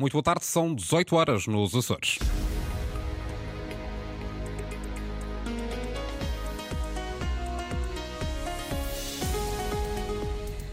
Muito boa tarde, são 18 horas nos Açores.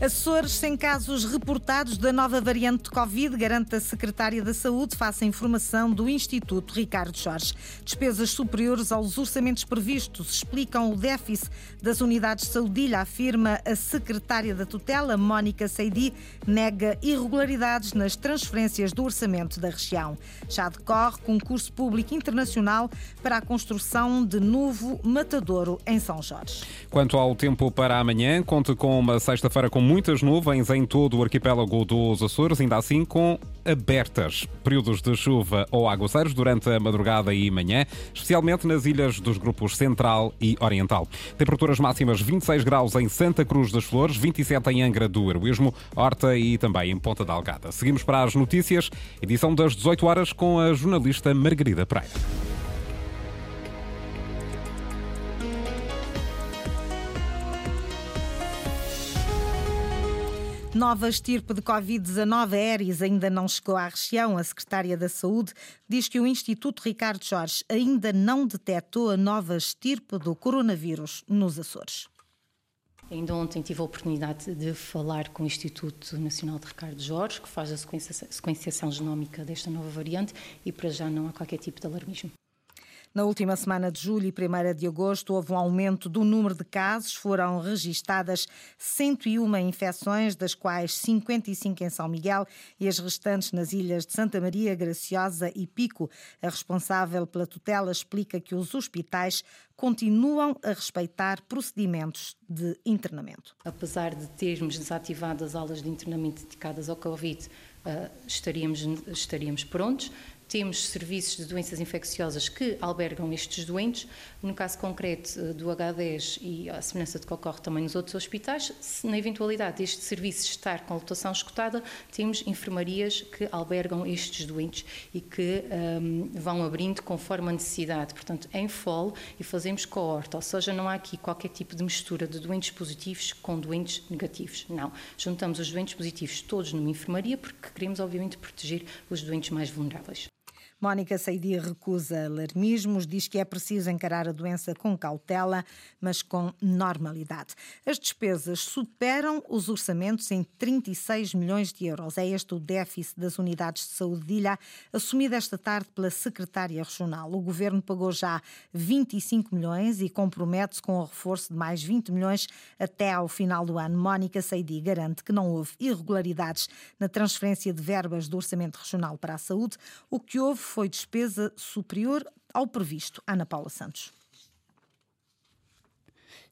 Açores sem casos reportados da nova variante de Covid, garante a Secretária da Saúde, face à informação do Instituto Ricardo Jorge. Despesas superiores aos orçamentos previstos explicam o déficit das unidades de saúde, afirma a Secretária da Tutela, Mónica Seidi, nega irregularidades nas transferências do orçamento da região. Já decorre concurso público internacional para a construção de novo matadouro em São Jorge. Quanto ao tempo para amanhã, conte com uma sexta-feira com muitas nuvens em todo o arquipélago dos Açores, ainda assim com abertas. Períodos de chuva ou aguaceiros durante a madrugada e manhã, especialmente nas ilhas dos grupos Central e Oriental. Temperaturas máximas 26 graus em Santa Cruz das Flores, 27 em Angra do Heroísmo, Horta e também em Ponta da Algada. Seguimos para as notícias, edição das 18 horas com a jornalista Margarida Pereira. Nova estirpe de Covid-19 Aeres ainda não chegou à região. A Secretária da Saúde diz que o Instituto Ricardo Jorge ainda não detectou a nova estirpe do coronavírus nos Açores. Ainda ontem tive a oportunidade de falar com o Instituto Nacional de Ricardo Jorge, que faz a sequenciação genómica desta nova variante, e para já não há qualquer tipo de alarmismo. Na última semana de julho e 1 de agosto houve um aumento do número de casos. Foram registadas 101 infecções, das quais 55 em São Miguel e as restantes nas ilhas de Santa Maria, Graciosa e Pico. A responsável pela tutela explica que os hospitais continuam a respeitar procedimentos de internamento. Apesar de termos desativado as aulas de internamento dedicadas ao Covid, eh, estaríamos, estaríamos prontos. Temos serviços de doenças infecciosas que albergam estes doentes. No caso concreto eh, do H10 e a semelhança de que ocorre também nos outros hospitais, na eventualidade deste serviço estar com lotação escutada, temos enfermarias que albergam estes doentes e que um, vão abrindo conforme a necessidade. Portanto, em FOL e fazemos coorte, ou seja, não há aqui qualquer tipo de mistura de doentes positivos com doentes negativos. Não. Juntamos os doentes positivos todos numa enfermaria porque queremos, obviamente, proteger os doentes mais vulneráveis. Mónica Saidia recusa alarmismos, diz que é preciso encarar a doença com cautela, mas com normalidade. As despesas superam os orçamentos em 36 milhões de euros. É este o déficit das unidades de saúde de Ilha, assumido esta tarde pela secretária regional. O governo pagou já 25 milhões e compromete-se com o reforço de mais 20 milhões até ao final do ano. Mónica Seidi garante que não houve irregularidades na transferência de verbas do orçamento regional para a saúde. O que houve foi despesa superior ao previsto. Ana Paula Santos.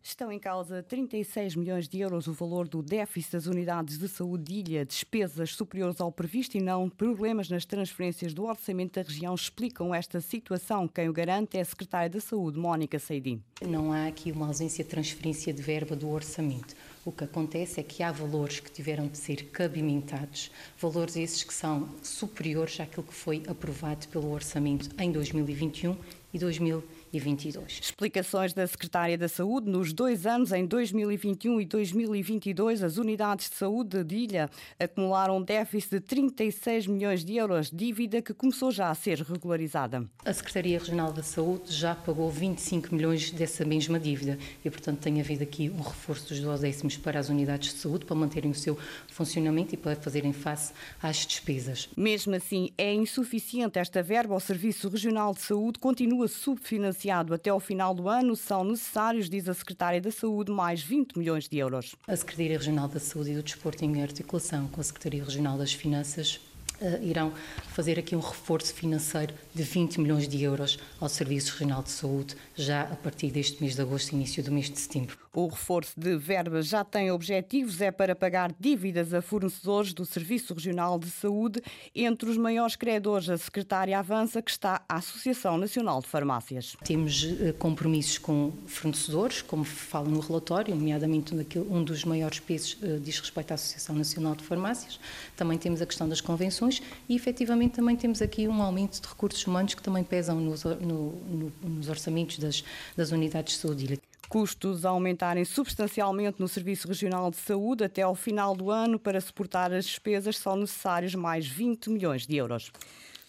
Estão em causa 36 milhões de euros o valor do déficit das unidades de saúde de ilha, despesas superiores ao previsto e não problemas nas transferências do orçamento da região explicam esta situação. Quem o garante é a secretária da Saúde, Mónica Seidi. Não há aqui uma ausência de transferência de verba do orçamento. O que acontece é que há valores que tiveram de ser cabimentados, valores esses que são superiores àquilo que foi aprovado pelo orçamento em 2021 e 2022. 2022. Explicações da Secretária da Saúde. Nos dois anos, em 2021 e 2022, as unidades de saúde de Ilha acumularam um déficit de 36 milhões de euros, dívida que começou já a ser regularizada. A Secretaria Regional da Saúde já pagou 25 milhões dessa mesma dívida e, portanto, tem havido aqui um reforço dos 12 décimos para as unidades de saúde, para manterem o seu funcionamento e para fazerem face às despesas. Mesmo assim, é insuficiente esta verba. O Serviço Regional de Saúde continua subfinanciado até ao final do ano, são necessários, diz a Secretária da Saúde, mais 20 milhões de euros. A Secretaria Regional da Saúde e do Desporto, em articulação com a Secretaria Regional das Finanças, Uh, irão fazer aqui um reforço financeiro de 20 milhões de euros ao Serviço Regional de Saúde, já a partir deste mês de agosto, início do mês de setembro. O reforço de verbas já tem objetivos, é para pagar dívidas a fornecedores do Serviço Regional de Saúde. Entre os maiores credores, a secretária avança que está a Associação Nacional de Farmácias. Temos uh, compromissos com fornecedores, como fala no relatório, nomeadamente um dos maiores pesos uh, diz respeito à Associação Nacional de Farmácias. Também temos a questão das convenções e efetivamente também temos aqui um aumento de recursos humanos que também pesam nos, no, no, nos orçamentos das, das unidades de saúde. Custos a aumentarem substancialmente no Serviço Regional de Saúde até ao final do ano para suportar as despesas são necessários mais 20 milhões de euros.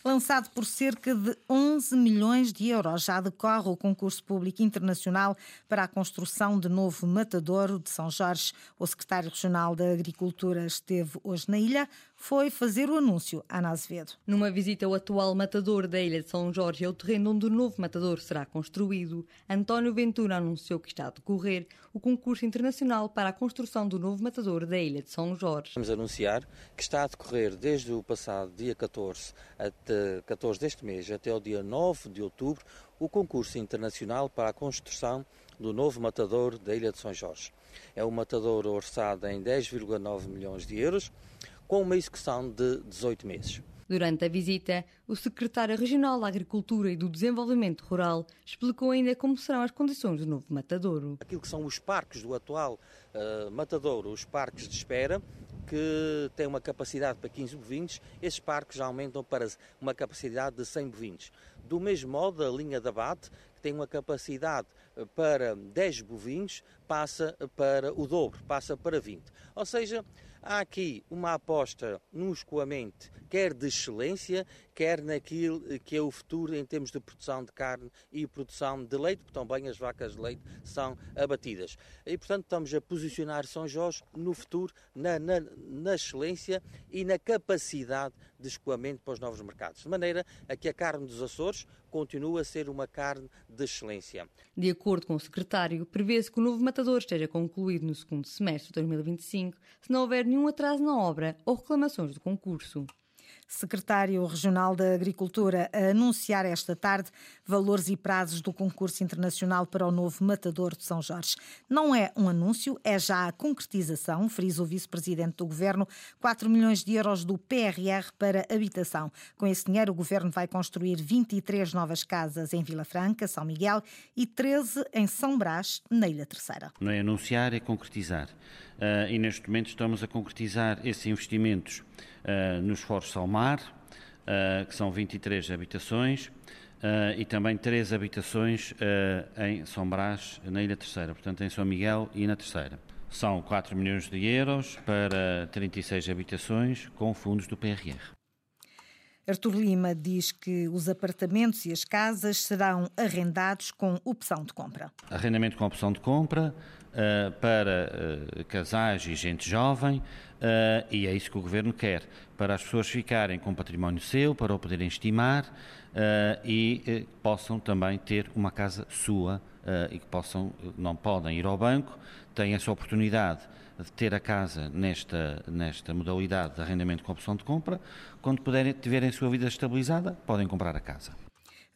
Lançado por cerca de 11 milhões de euros, já decorre o concurso público internacional para a construção de novo matadouro de São Jorge. O secretário regional da Agricultura esteve hoje na ilha, foi fazer o anúncio a Ana Azevedo. Numa visita ao atual matador da ilha de São Jorge, ao terreno onde o novo matador será construído, António Ventura anunciou que está a decorrer o concurso internacional para a construção do novo matador da ilha de São Jorge. Vamos anunciar que está a decorrer desde o passado dia 14 até 14 deste mês até o dia 9 de outubro o concurso internacional para a construção do novo matador da ilha de São Jorge. É um matador orçado em 10,9 milhões de euros com uma execução de 18 meses. Durante a visita, o secretário regional da Agricultura e do Desenvolvimento Rural explicou ainda como serão as condições do novo matadouro. Aquilo que são os parques do atual uh, matadouro, os parques de espera, que têm uma capacidade para 15 bovinos, esses parques já aumentam para uma capacidade de 100 bovinos. Do mesmo modo, a linha de abate, que tem uma capacidade eh, para 10 bovinos, passa para o dobro, passa para 20. Ou seja, Há aqui uma aposta num escoamento, quer de excelência, quer naquilo que é o futuro em termos de produção de carne e produção de leite, porque também as vacas de leite são abatidas. E, portanto, estamos a posicionar São Jorge no futuro, na, na, na excelência e na capacidade de escoamento para os novos mercados. De maneira a que a carne dos Açores continue a ser uma carne de excelência. De acordo com o secretário, prevê-se que o novo matador esteja concluído no segundo semestre de 2025, se não houver nenhum atraso na obra ou reclamações do concurso secretário regional da Agricultura, a anunciar esta tarde valores e prazos do concurso internacional para o novo Matador de São Jorge. Não é um anúncio, é já a concretização, frisa o vice-presidente do governo, 4 milhões de euros do PRR para habitação. Com esse dinheiro, o governo vai construir 23 novas casas em Vila Franca, São Miguel e 13 em São Brás, na Ilha Terceira. Não é anunciar, é concretizar. Uh, e neste momento estamos a concretizar esses investimentos uh, nos Foros Salmar, uh, que são 23 habitações, e também 3 habitações em São Brás, na Ilha Terceira, portanto em São Miguel e na Terceira. São 4 milhões de euros para 36 habitações com fundos do PRR. Artur Lima diz que os apartamentos e as casas serão arrendados com opção de compra. Arrendamento com opção de compra uh, para uh, casais e gente jovem, uh, e é isso que o Governo quer, para as pessoas ficarem com património seu, para o poderem estimar e possam também ter uma casa sua e que possam, não podem ir ao banco, têm essa oportunidade de ter a casa nesta, nesta modalidade de arrendamento com opção de compra. Quando puderem, tiverem a sua vida estabilizada, podem comprar a casa.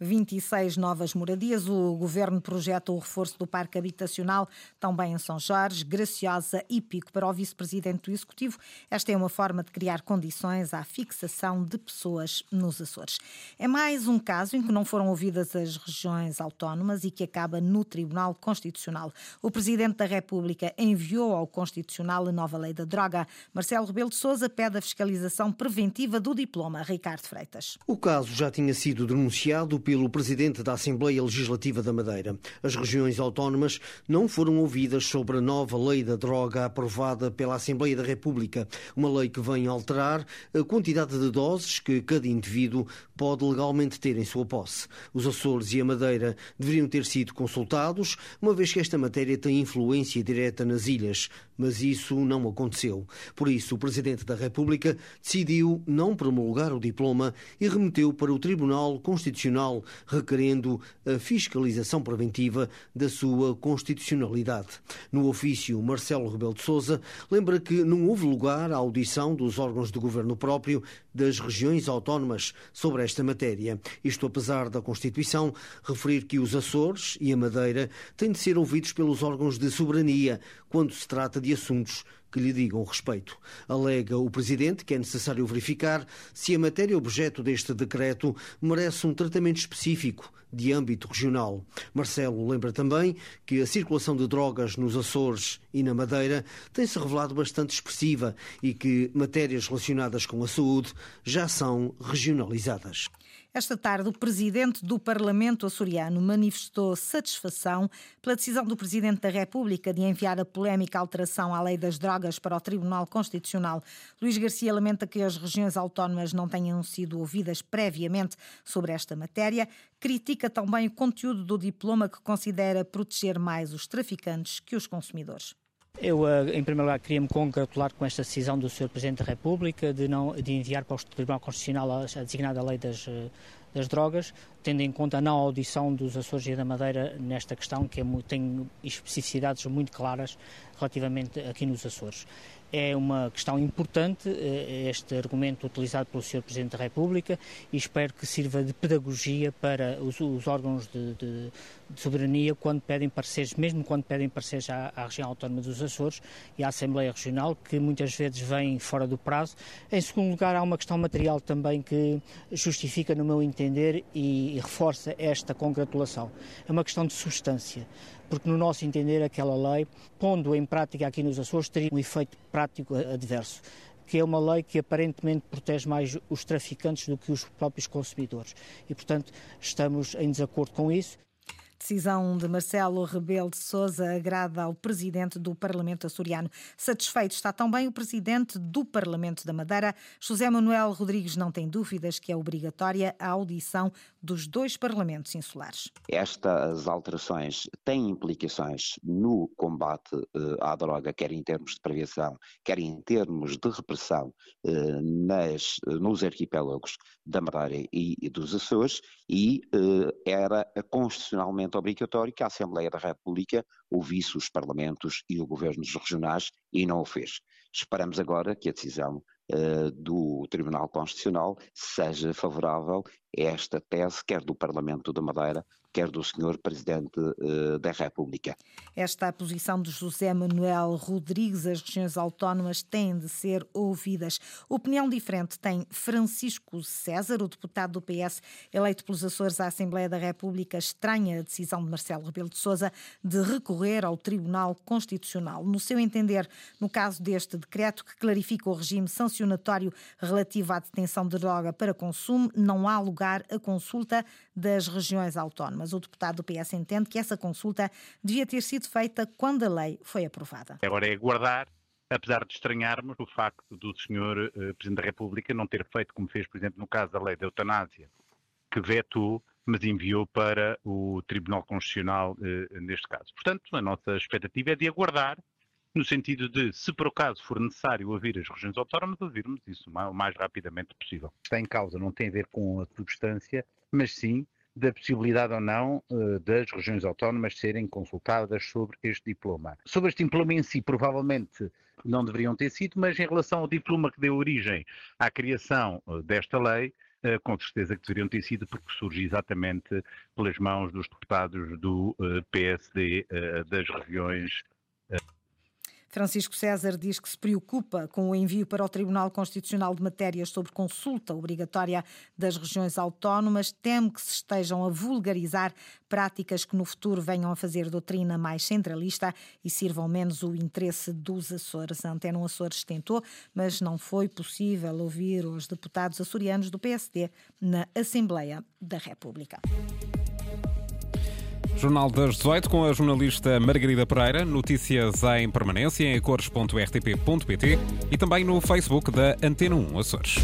26 novas moradias. O governo projeta o reforço do parque habitacional também em São Jorge, Graciosa e Pico. Para o vice-presidente do Executivo, esta é uma forma de criar condições à fixação de pessoas nos Açores. É mais um caso em que não foram ouvidas as regiões autónomas e que acaba no Tribunal Constitucional. O presidente da República enviou ao Constitucional a nova lei da droga. Marcelo Rebelo de Sousa pede a fiscalização preventiva do diploma. Ricardo Freitas. O caso já tinha sido denunciado pelo presidente da Assembleia Legislativa da Madeira. As regiões autónomas não foram ouvidas sobre a nova lei da droga aprovada pela Assembleia da República, uma lei que vem alterar a quantidade de doses que cada indivíduo pode legalmente ter em sua posse. Os Açores e a Madeira deveriam ter sido consultados, uma vez que esta matéria tem influência direta nas ilhas, mas isso não aconteceu. Por isso, o Presidente da República decidiu não promulgar o diploma e remeteu para o Tribunal Constitucional, requerendo a fiscalização preventiva da sua constitucionalidade. No ofício, Marcelo Rebelo de Sousa lembra que não houve lugar à audição dos órgãos de governo próprio das regiões autónomas sobre esta matéria. Isto apesar da Constituição referir que os Açores e a Madeira têm de ser ouvidos pelos órgãos de soberania quando se trata de assuntos que lhe digam respeito. Alega o Presidente que é necessário verificar se a matéria objeto deste decreto merece um tratamento específico de âmbito regional. Marcelo lembra também que a circulação de drogas nos Açores e na Madeira tem-se revelado bastante expressiva e que matérias relacionadas com a saúde já são regionalizadas. Esta tarde, o presidente do Parlamento açoriano manifestou satisfação pela decisão do presidente da República de enviar a polémica alteração à lei das drogas para o Tribunal Constitucional. Luís Garcia lamenta que as regiões autónomas não tenham sido ouvidas previamente sobre esta matéria. Critica também o conteúdo do diploma que considera proteger mais os traficantes que os consumidores. Eu, eh, em primeiro lugar, queria me congratular com esta decisão do Sr. Presidente da República de, não, de enviar para o Tribunal Constitucional a, a designada lei das, eh, das drogas, tendo em conta a não audição dos Açores e da Madeira nesta questão, que é, tem especificidades muito claras relativamente aqui nos Açores. É uma questão importante eh, este argumento utilizado pelo Sr. Presidente da República e espero que sirva de pedagogia para os, os órgãos de, de, de, soberania quando pedem pareceres, mesmo quando pedem pareceres à, à, região autónoma dos Açores e à Assembleia Regional, que muitas vezes vêm fora do prazo. Em segundo lugar, há uma questão material também que justifica, no meu entender, e, e reforça esta congratulação. É uma questão de substância porque no nosso entender aquela lei, pondo em prática aqui nos Açores, teria um efeito prático adverso que é uma lei que aparentemente protege mais os traficantes do que os próprios consumidores. E, portanto, estamos em desacordo com isso. Decisão de Marcelo Rebelo de Sousa agrada ao presidente do Parlamento açoriano. Satisfeito está também o presidente do Parlamento da Madeira. José Manuel Rodrigues não tem dúvidas que é obrigatória a audição dos dois parlamentos insulares. Estas alterações têm implicações no combate uh, à droga, quer em termos de prevenção, quer em termos de repressão uh, nas, nos arquipélagos da Madeira e, dos Açores, e uh, era constitucionalmente absolutamente obrigatório que a Assembleia da República ouvisse os parlamentos e os governos regionais e não o fez. Esperamos agora que a decisão uh, do Tribunal Constitucional seja favorável a esta tese, quer do Parlamento da Madeira, quer do Sr. Presidente uh, da República. Esta a posição de José Manuel Rodrigues. As regiões autónomas têm de ser ouvidas. Opinião diferente tem Francisco César, o deputado do PS, eleito pelos Açores à Assembleia da República, estranha a decisão de Marcelo Rebelo de Sousa de recorrer ao Tribunal Constitucional. No seu entender, no caso deste decreto que clarifica o regime sancionatório relativo à detenção de droga para consumo, não há lugar a consulta das regiões autónomas mas o deputado do PS entende que essa consulta devia ter sido feita quando a lei foi aprovada. Agora é aguardar apesar de estranharmos o facto do senhor uh, Presidente da República não ter feito, como fez, por exemplo, no caso da lei da eutanásia, que vetou, mas enviou para o Tribunal Constitucional uh, neste caso. Portanto, a nossa expectativa é de aguardar, no sentido de, se por acaso for necessário ouvir as regiões autónomas, ouvirmos isso o mais rapidamente possível. Está em causa não tem a ver com a substância, mas sim da possibilidade ou não uh, das regiões autónomas serem consultadas sobre este diploma. Sobre este diploma em si, provavelmente não deveriam ter sido, mas em relação ao diploma que deu origem à criação uh, desta lei, uh, com certeza que deveriam ter sido, porque surge exatamente pelas mãos dos deputados do PSD das regiões Francisco César diz que se preocupa com o envio para o Tribunal Constitucional de matérias sobre consulta obrigatória das regiões autónomas, teme que se estejam a vulgarizar práticas que no futuro venham a fazer doutrina mais centralista e sirvam menos o interesse dos Açores. A Antena Açores tentou, mas não foi possível ouvir os deputados açorianos do PSD na Assembleia da República. Jornal das 18 com a jornalista Margarida Pereira. Notícias em permanência em cores.rtp.pt e também no Facebook da Antena 1 Açores.